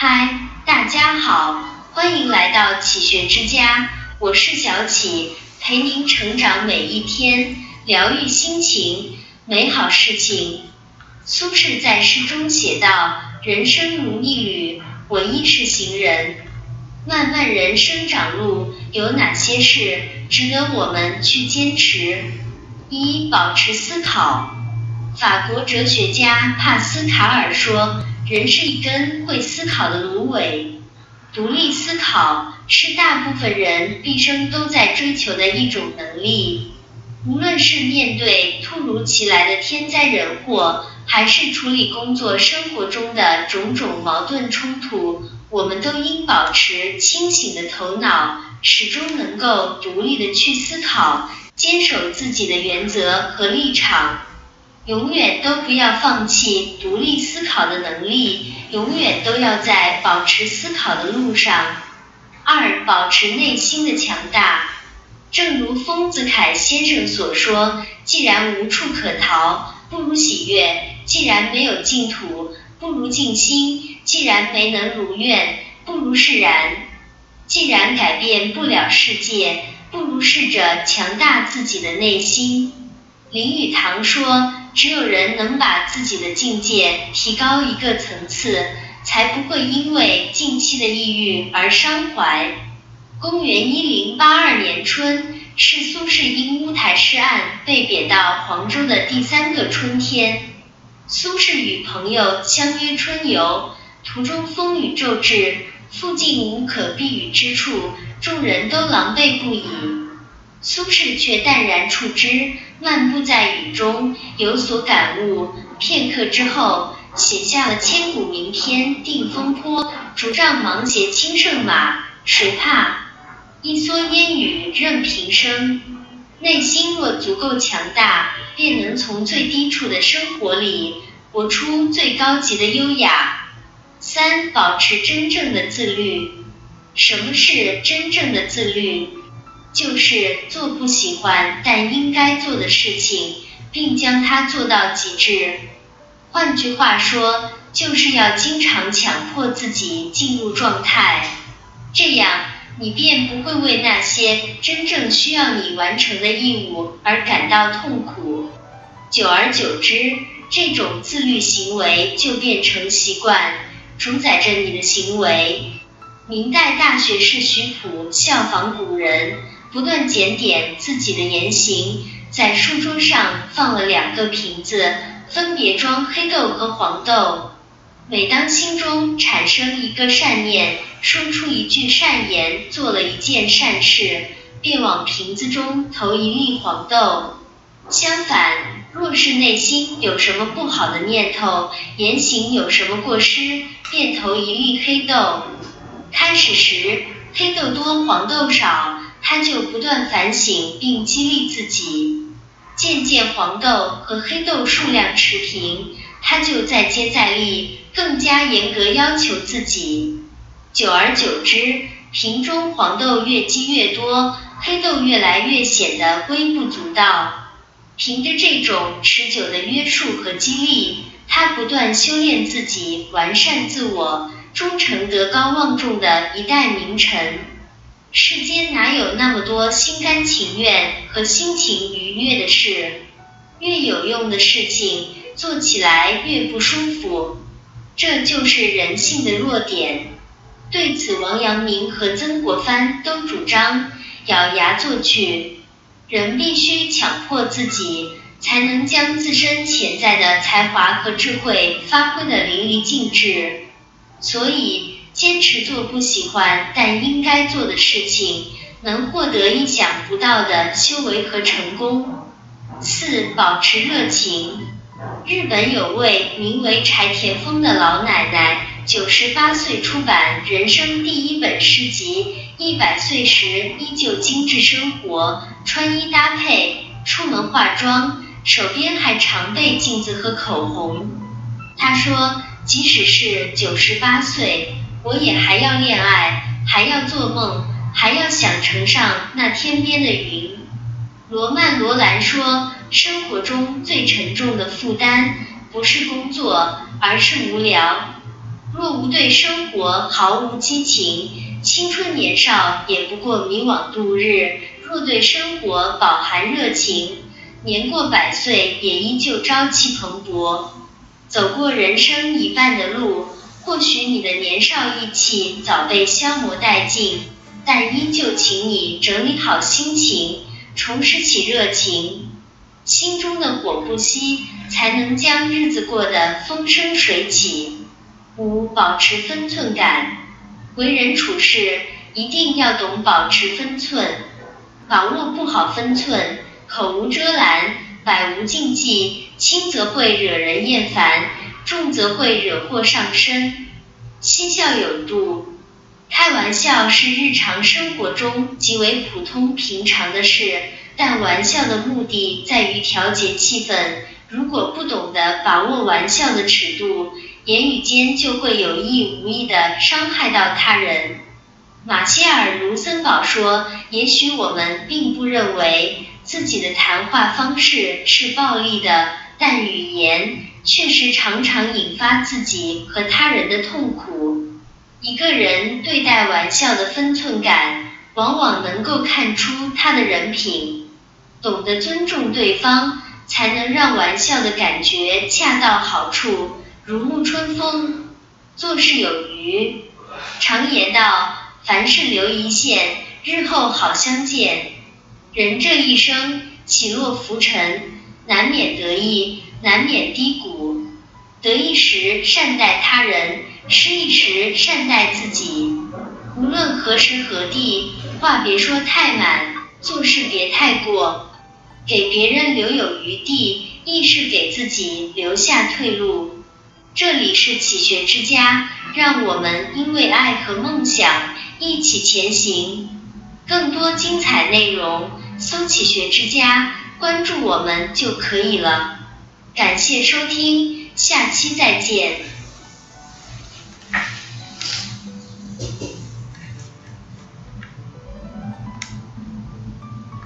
嗨，大家好，欢迎来到启学之家，我是小启，陪您成长每一天，疗愈心情，美好事情。苏轼在诗中写道：“人生如逆旅，我亦是行人。漫漫人生长路，有哪些事值得我们去坚持？一、保持思考。法国哲学家帕斯卡尔说。”人是一根会思考的芦苇，独立思考是大部分人毕生都在追求的一种能力。无论是面对突如其来的天灾人祸，还是处理工作生活中的种种矛盾冲突，我们都应保持清醒的头脑，始终能够独立的去思考，坚守自己的原则和立场。永远都不要放弃独立思考的能力，永远都要在保持思考的路上。二、保持内心的强大。正如丰子恺先生所说：“既然无处可逃，不如喜悦；既然没有净土，不如静心；既然没能如愿，不如释然；既然改变不了世界，不如试着强大自己的内心。”林语堂说。只有人能把自己的境界提高一个层次，才不会因为近期的抑郁而伤怀。公元一零八二年春，是苏轼因乌台诗案被贬到黄州的第三个春天。苏轼与朋友相约春游，途中风雨骤至，附近无可避雨之处，众人都狼狈不已。苏轼却淡然处之，漫步在雨中，有所感悟。片刻之后，写下了千古名篇《定风波》：“竹杖芒鞋轻胜马，谁怕？一蓑烟雨任平生。”内心若足够强大，便能从最低处的生活里活出最高级的优雅。三、保持真正的自律。什么是真正的自律？就是做不喜欢但应该做的事情，并将它做到极致。换句话说，就是要经常强迫自己进入状态，这样你便不会为那些真正需要你完成的义务而感到痛苦。久而久之，这种自律行为就变成习惯，主宰着你的行为。明代大学士徐溥效仿古人。不断检点自己的言行，在书桌上放了两个瓶子，分别装黑豆和黄豆。每当心中产生一个善念，说出一句善言，做了一件善事，便往瓶子中投一粒黄豆。相反，若是内心有什么不好的念头，言行有什么过失，便投一粒黑豆。开始时，黑豆多，黄豆少。他就不断反省并激励自己，渐渐黄豆和黑豆数量持平，他就再接再厉，更加严格要求自己。久而久之，瓶中黄豆越积越多，黑豆越来越显得微不足道。凭着这种持久的约束和激励，他不断修炼自己，完善自我，终成德高望重的一代名臣。世间哪有那么多心甘情愿和心情愉悦的事？越有用的事情做起来越不舒服，这就是人性的弱点。对此，王阳明和曾国藩都主张咬牙做去。人必须强迫自己，才能将自身潜在的才华和智慧发挥的淋漓尽致。所以。坚持做不喜欢但应该做的事情，能获得意想不到的修为和成功。四、保持热情。日本有位名为柴田丰的老奶奶，九十八岁出版人生第一本诗集，一百岁时依旧精致生活，穿衣搭配，出门化妆，手边还常备镜子和口红。她说，即使是九十八岁。我也还要恋爱，还要做梦，还要想乘上那天边的云。罗曼·罗兰说：“生活中最沉重的负担，不是工作，而是无聊。”若无对生活毫无激情，青春年少也不过迷惘度日；若对生活饱含热情，年过百岁也依旧朝气蓬勃。走过人生一半的路，或许你的年少意气早被消磨殆尽，但依旧请你整理好心情，重拾起热情，心中的火不熄，才能将日子过得风生水起。五、保持分寸感，为人处事一定要懂保持分寸，把握不好分寸，口无遮拦，百无禁忌，轻则会惹人厌烦，重则会惹祸上身。嬉笑有度，开玩笑是日常生活中极为普通平常的事，但玩笑的目的在于调节气氛，如果不懂得把握玩笑的尺度。言语间就会有意无意的伤害到他人。马歇尔·卢森堡说：“也许我们并不认为自己的谈话方式是暴力的，但语言确实常常引发自己和他人的痛苦。一个人对待玩笑的分寸感，往往能够看出他的人品。懂得尊重对方，才能让玩笑的感觉恰到好处。”如沐春风，做事有余。常言道，凡事留一线，日后好相见。人这一生，起落浮沉，难免得意，难免低谷。得意时善待他人，失意时善待自己。无论何时何地，话别说太满，做事别太过，给别人留有余地，亦是给自己留下退路。这里是启学之家，让我们因为爱和梦想一起前行。更多精彩内容，搜“启学之家”，关注我们就可以了。感谢收听，下期再见。